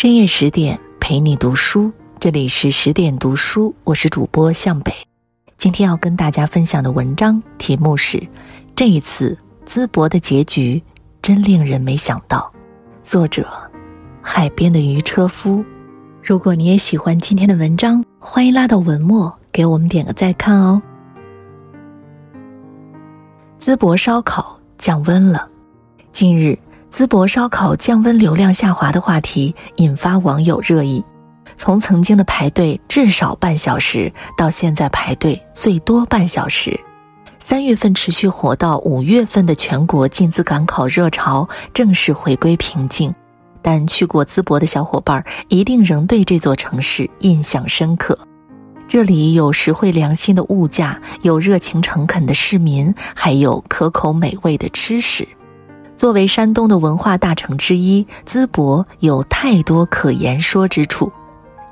深夜十点陪你读书，这里是十点读书，我是主播向北。今天要跟大家分享的文章题目是：这一次淄博的结局真令人没想到。作者：海边的渔车夫。如果你也喜欢今天的文章，欢迎拉到文末给我们点个再看哦。淄博烧烤降温了，近日。淄博烧烤降温流量下滑的话题引发网友热议，从曾经的排队至少半小时，到现在排队最多半小时。三月份持续火到五月份的全国进淄赶考热潮正式回归平静，但去过淄博的小伙伴一定仍对这座城市印象深刻。这里有实惠良心的物价，有热情诚恳的市民，还有可口美味的吃食。作为山东的文化大城之一，淄博有太多可言说之处，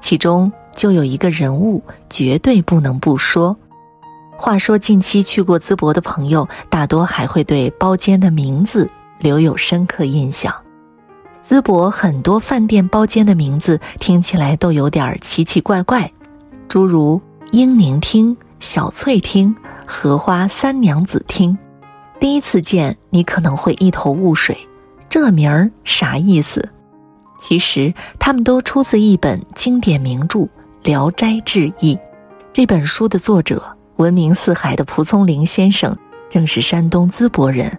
其中就有一个人物绝对不能不说。话说，近期去过淄博的朋友，大多还会对包间的名字留有深刻印象。淄博很多饭店包间的名字听起来都有点奇奇怪怪，诸如英宁厅、小翠厅、荷花三娘子厅。第一次见你可能会一头雾水，这名儿啥意思？其实他们都出自一本经典名著《聊斋志异》。这本书的作者闻名四海的蒲松龄先生，正是山东淄博人。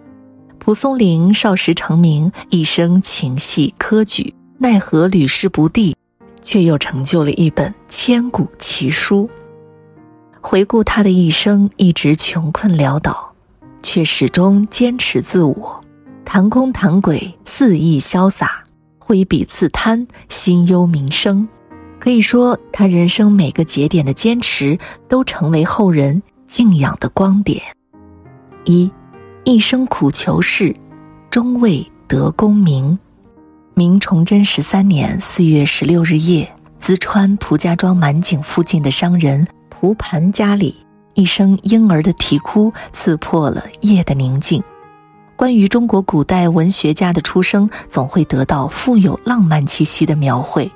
蒲松龄少时成名，一生情系科举，奈何屡试不第，却又成就了一本千古奇书。回顾他的一生，一直穷困潦倒。却始终坚持自我，谈空谈鬼，肆意潇洒，挥笔自贪，心忧民生。可以说，他人生每个节点的坚持，都成为后人敬仰的光点。一，一生苦求仕，终未得功名。明崇祯十三年四月十六日夜，淄川蒲家庄满井附近的商人蒲盘家里。一声婴儿的啼哭刺破了夜的宁静。关于中国古代文学家的出生，总会得到富有浪漫气息的描绘。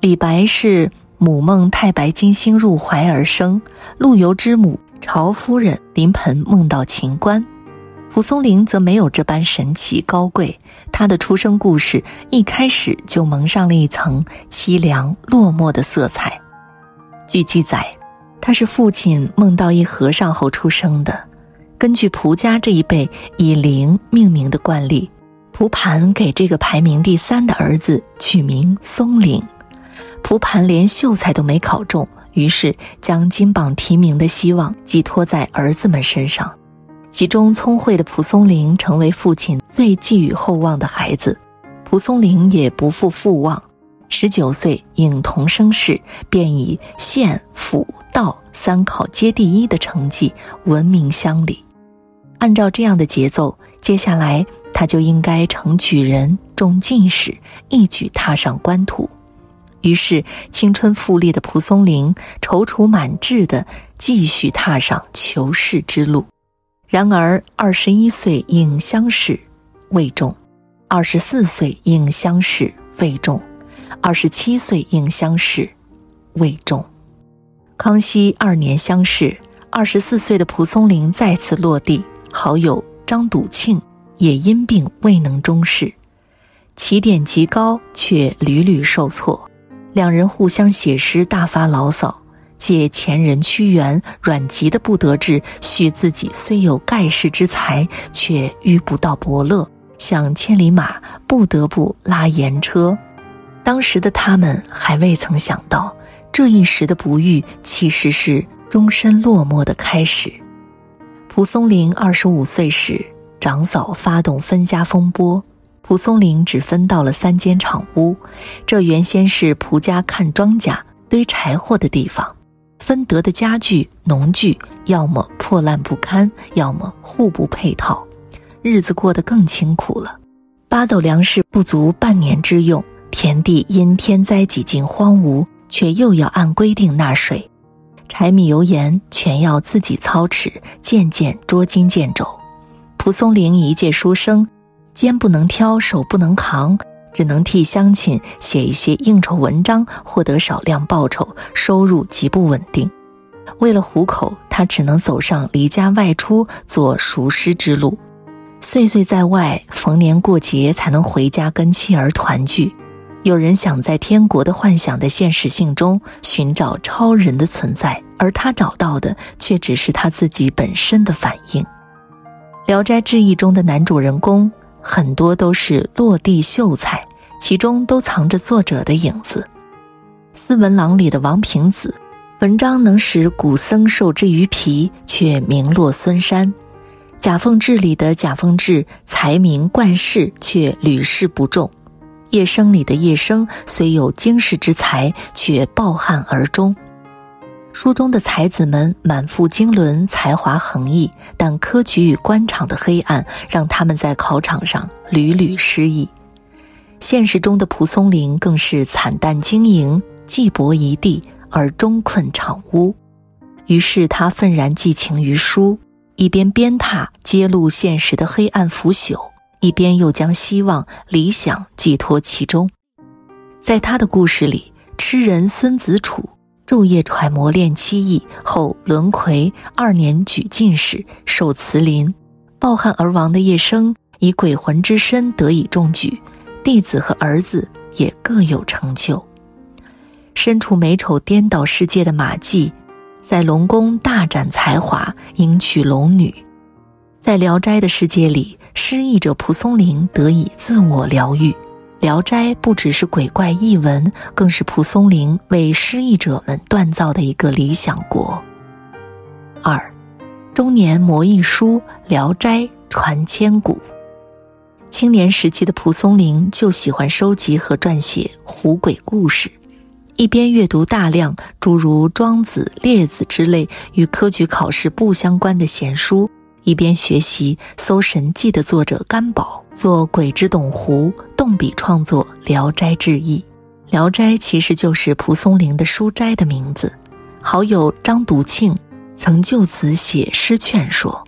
李白是母梦太白金星入怀而生，陆游之母朝夫人临盆梦到秦观，蒲松龄则没有这般神奇高贵。他的出生故事一开始就蒙上了一层凄凉落寞的色彩。据记载。他是父亲梦到一和尚后出生的。根据蒲家这一辈以灵命名的惯例，蒲盘给这个排名第三的儿子取名松龄。蒲盘连秀才都没考中，于是将金榜题名的希望寄托在儿子们身上。其中聪慧的蒲松龄成为父亲最寄予厚望的孩子。蒲松龄也不负父望。十九岁应童生试，便以县、府、道三考皆第一的成绩闻名乡里。按照这样的节奏，接下来他就应该成举人、中进士，一举踏上官途。于是，青春富丽的蒲松龄踌躇满志地继续踏上求仕之路。然而，二十一岁应乡试未中，二十四岁应乡试未中。二十七岁应乡试，未中。康熙二年乡试，二十四岁的蒲松龄再次落地，好友张笃庆也因病未能中试，起点极高，却屡屡受挫。两人互相写诗，大发牢骚，借前人屈原、阮籍的不得志，叙自己虽有盖世之才，却遇不到伯乐，想千里马不得不拉盐车。当时的他们还未曾想到，这一时的不遇其实是终身落寞的开始。蒲松龄二十五岁时，长嫂发动分家风波，蒲松龄只分到了三间厂屋。这原先是蒲家看庄稼、堆柴火的地方，分得的家具、农具要么破烂不堪，要么互不配套，日子过得更清苦了。八斗粮食不足半年之用。田地因天灾几近荒芜，却又要按规定纳税，柴米油盐全要自己操持，件件捉襟见肘。蒲松龄一介书生，肩不能挑，手不能扛，只能替乡亲写一些应酬文章，获得少量报酬，收入极不稳定。为了糊口，他只能走上离家外出做塾师之路。岁岁在外，逢年过节才能回家跟妻儿团聚。有人想在天国的幻想的现实性中寻找超人的存在，而他找到的却只是他自己本身的反应。《聊斋志异》中的男主人公。很多都是落地秀才，其中都藏着作者的影子。斯文郎里的王平子，文章能使古僧受之于皮，却名落孙山；贾凤志里的贾凤志，才名冠世，却屡试不中；叶生里的叶生，虽有经世之才，却抱憾而终。书中的才子们满腹经纶，才华横溢，但科举与官场的黑暗让他们在考场上屡屡失意。现实中的蒲松龄更是惨淡经营，寄薄一地而终困场屋。于是他愤然寄情于书，一边鞭挞揭露现实的黑暗腐朽，一边又将希望理想寄托其中。在他的故事里，痴人孙子楚。昼夜揣摩练七艺后，轮回二年举进士，受慈林。抱憾而亡的叶生以鬼魂之身得以中举，弟子和儿子也各有成就。身处美丑颠倒世界的马季，在龙宫大展才华，迎娶龙女。在聊斋的世界里，失意者蒲松龄得以自我疗愈。《聊斋》不只是鬼怪异闻，更是蒲松龄为失意者们锻造的一个理想国。二，中年磨一书，《聊斋》传千古。青年时期的蒲松龄就喜欢收集和撰写狐鬼故事，一边阅读大量诸如《庄子》《列子》之类与科举考试不相关的闲书。一边学习《搜神记》的作者甘宝做鬼之董狐，动笔创作《聊斋志异》。《聊斋》其实就是蒲松龄的书斋的名字。好友张笃庆曾就此写诗劝说：“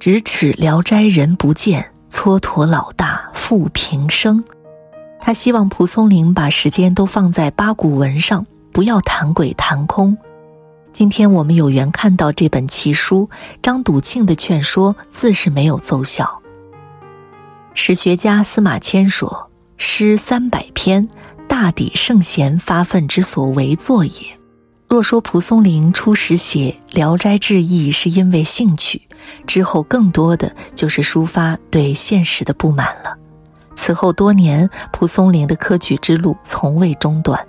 咫尺聊斋人不见，蹉跎老大复平生。”他希望蒲松龄把时间都放在八股文上，不要谈鬼谈空。今天我们有缘看到这本奇书，张笃庆的劝说自是没有奏效。史学家司马迁说：“诗三百篇，大抵圣贤发愤之所为作也。”若说蒲松龄初时写《聊斋志异》是因为兴趣，之后更多的就是抒发对现实的不满了。此后多年，蒲松龄的科举之路从未中断。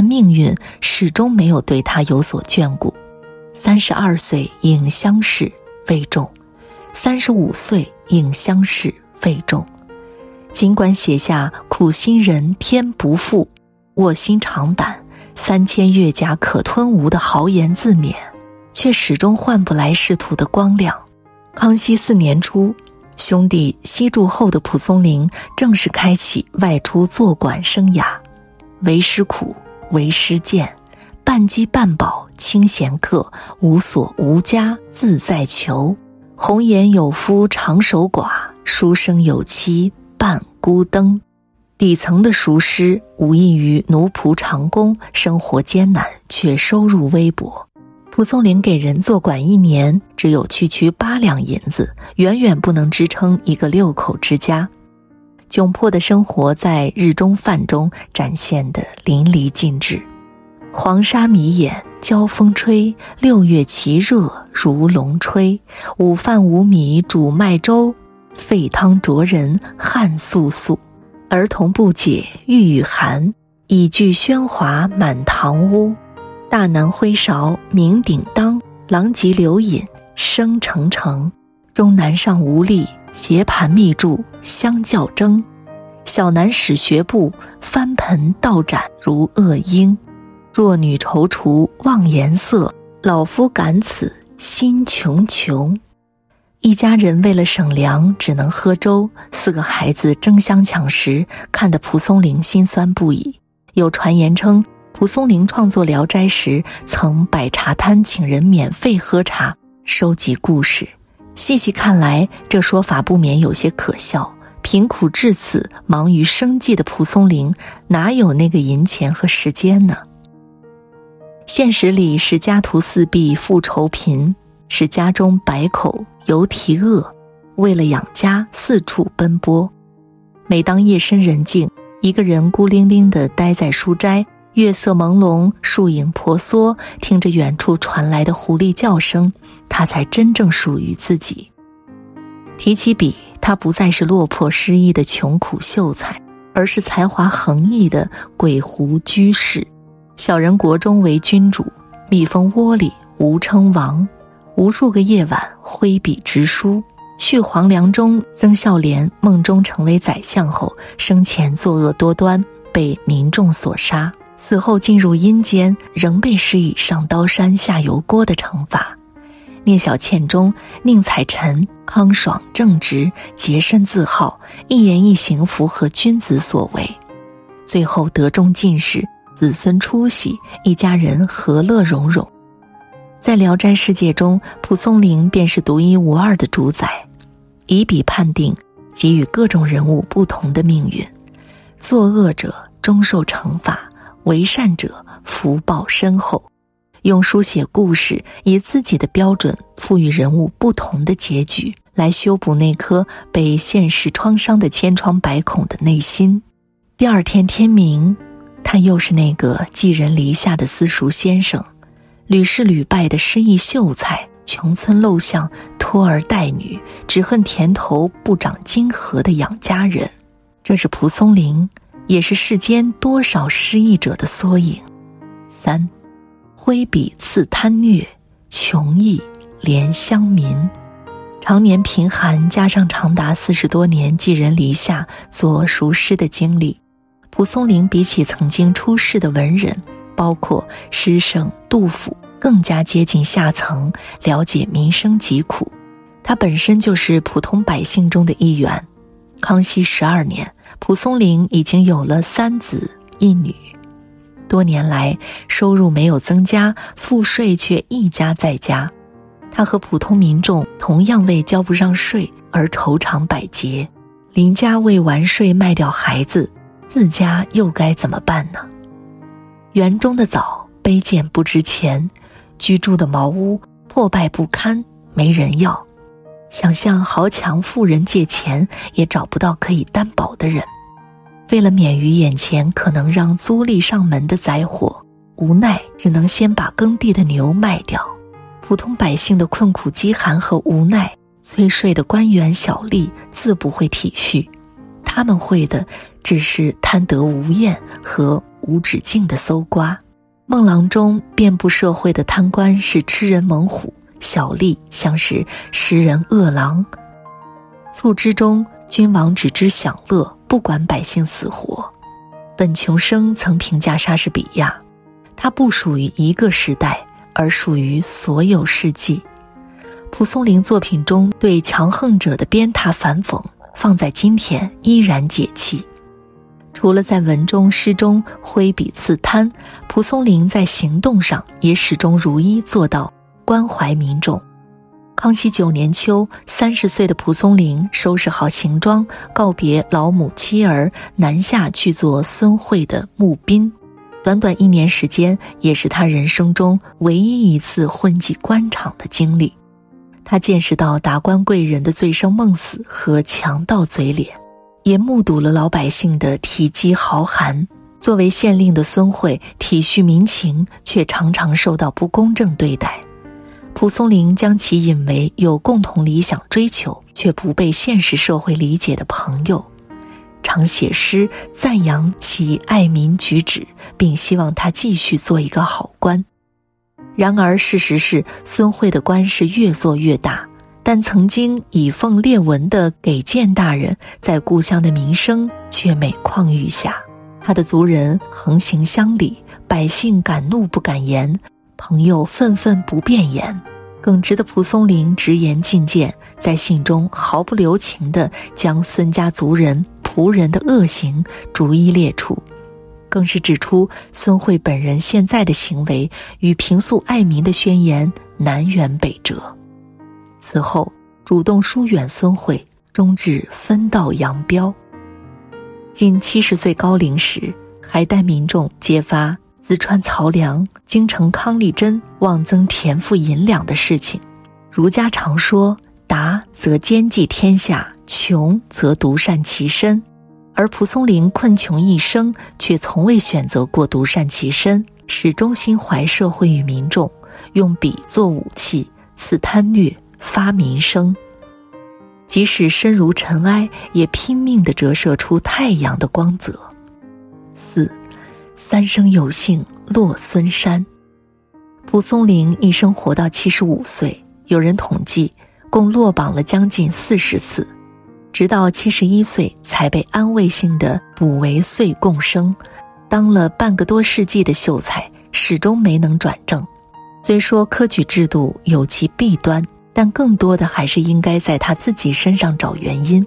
但命运始终没有对他有所眷顾。三十二岁应乡试未中，三十五岁应乡试未中。尽管写下“苦心人天不负，卧薪尝胆，三千越甲可吞吴”的豪言自勉，却始终换不来仕途的光亮。康熙四年初，兄弟西住后的蒲松龄正式开启外出做馆生涯，为师苦。为师见，半饥半饱清闲客，无所无家自在求。红颜有夫常守寡，书生有妻半孤灯。底层的塾师无异于奴仆长工，生活艰难却收入微薄。蒲松龄给人做馆一年，只有区区八两银子，远远不能支撑一个六口之家。窘迫的生活在日中饭中展现得淋漓尽致。黄沙迷眼，焦风吹；六月其热，如龙吹。午饭无米煮麦粥，沸汤灼人汗簌簌。儿童不解欲语寒，已具喧哗满堂屋。大南挥勺鸣鼎当，狼藉流饮声澄澄。中南上无力。斜盘密柱相较争，小男使学步，翻盆倒盏如恶鹰。弱女踌躇望颜色，老夫感此心穷穷。一家人为了省粮，只能喝粥。四个孩子争相抢食，看得蒲松龄心酸不已。有传言称，蒲松龄创作《聊斋》时，曾摆茶摊请人免费喝茶，收集故事。细细看来，这说法不免有些可笑。贫苦至此、忙于生计的蒲松龄，哪有那个银钱和时间呢？现实里是家徒四壁、复仇贫，是家中百口犹啼饿，为了养家四处奔波。每当夜深人静，一个人孤零零地待在书斋，月色朦胧，树影婆娑，听着远处传来的狐狸叫声，他才真正属于自己。提起笔，他不再是落魄失意的穷苦秀才，而是才华横溢的鬼狐居士。小人国中为君主，蜜蜂窝里无称王。无数个夜晚，挥笔直书。续黄粱中，曾孝廉梦中成为宰相后，生前作恶多端，被民众所杀。死后进入阴间，仍被施以上刀山下油锅的惩罚。聂小倩中，宁采臣康爽正直，洁身自好，一言一行符合君子所为。最后得中进士，子孙出喜，一家人和乐融融。在《聊斋世界》中，蒲松龄便是独一无二的主宰。以笔判定，给予各种人物不同的命运。作恶者终受惩罚，为善者福报深厚。用书写故事，以自己的标准赋予人物不同的结局，来修补那颗被现实创伤的千疮百孔的内心。第二天天明，他又是那个寄人篱下的私塾先生，屡试屡败的失意秀才。穷村陋巷，拖儿带女，只恨田头不长金禾的养家人，这是蒲松龄，也是世间多少失意者的缩影。三，挥笔刺贪虐，穷义怜乡民，常年贫寒，加上长达四十多年寄人篱下做塾师的经历，蒲松龄比起曾经出世的文人，包括诗圣杜甫。更加接近下层，了解民生疾苦。他本身就是普通百姓中的一员。康熙十二年，蒲松龄已经有了三子一女，多年来收入没有增加，赋税却一家再加。他和普通民众同样为交不上税而愁肠百结。邻家为完税卖掉孩子，自家又该怎么办呢？园中的枣卑贱不值钱。居住的茅屋破败不堪，没人要。想向豪强富人借钱，也找不到可以担保的人。为了免于眼前可能让租吏上门的灾祸，无奈只能先把耕地的牛卖掉。普通百姓的困苦饥寒和无奈，催税的官员小吏自不会体恤，他们会的只是贪得无厌和无止境的搜刮。孟郎中遍布社会的贪官是吃人猛虎，小吏像是食人恶狼。促之中，君王只知享乐，不管百姓死活。本琼生曾评价莎士比亚：“他不属于一个时代，而属于所有世纪。”蒲松龄作品中对强横者的鞭挞反讽，放在今天依然解气。除了在文中诗中挥笔刺贪，蒲松龄在行动上也始终如一做到关怀民众。康熙九年秋，三十岁的蒲松龄收拾好行装，告别老母妻儿，南下去做孙慧的募兵。短短一年时间，也是他人生中唯一一次混迹官场的经历。他见识到达官贵人的醉生梦死和强盗嘴脸。也目睹了老百姓的体饥豪寒。作为县令的孙慧体恤民情，却常常受到不公正对待。蒲松龄将其引为有共同理想追求却不被现实社会理解的朋友，常写诗赞扬其爱民举止，并希望他继续做一个好官。然而，事实是孙慧的官是越做越大。但曾经以奉列文的给谏大人，在故乡的名声却每况愈下。他的族人横行乡里，百姓敢怒不敢言，朋友愤愤不便言。耿直的蒲松龄直言进谏，在信中毫不留情地将孙家族人仆人的恶行逐一列出，更是指出孙慧本人现在的行为与平素爱民的宣言南辕北辙。此后，主动疏远孙慧，终至分道扬镳。近七十岁高龄时，还带民众揭发淄川曹良、京城康利贞妄增田赋银两的事情。儒家常说：“达则兼济天下，穷则独善其身。”而蒲松龄困穷一生，却从未选择过独善其身，始终心怀社会与民众，用笔作武器，刺贪虐，发民生。即使身如尘埃，也拼命地折射出太阳的光泽。四，三生有幸落孙山。蒲松龄一生活到七十五岁，有人统计，共落榜了将近四十次。直到七十一岁才被安慰性的补为岁贡生，当了半个多世纪的秀才，始终没能转正。虽说科举制度有其弊端，但更多的还是应该在他自己身上找原因。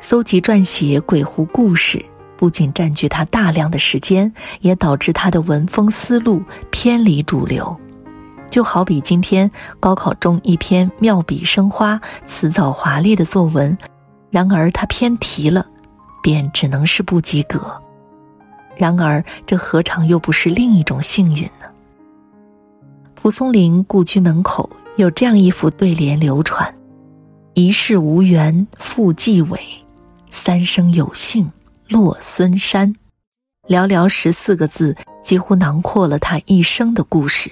搜集撰写鬼狐故事，不仅占据他大量的时间，也导致他的文风思路偏离主流。就好比今天高考中一篇妙笔生花、辞藻华丽的作文。然而他偏题了，便只能是不及格。然而这何尝又不是另一种幸运呢？蒲松龄故居门口有这样一副对联流传：“一世无缘复继伟，三生有幸落孙山。”寥寥十四个字，几乎囊括了他一生的故事。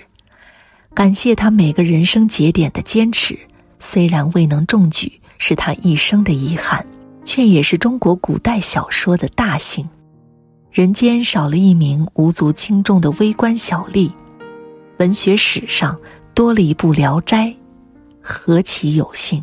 感谢他每个人生节点的坚持，虽然未能中举。是他一生的遗憾，却也是中国古代小说的大幸。人间少了一名无足轻重的微官小吏，文学史上多了一部《聊斋》，何其有幸！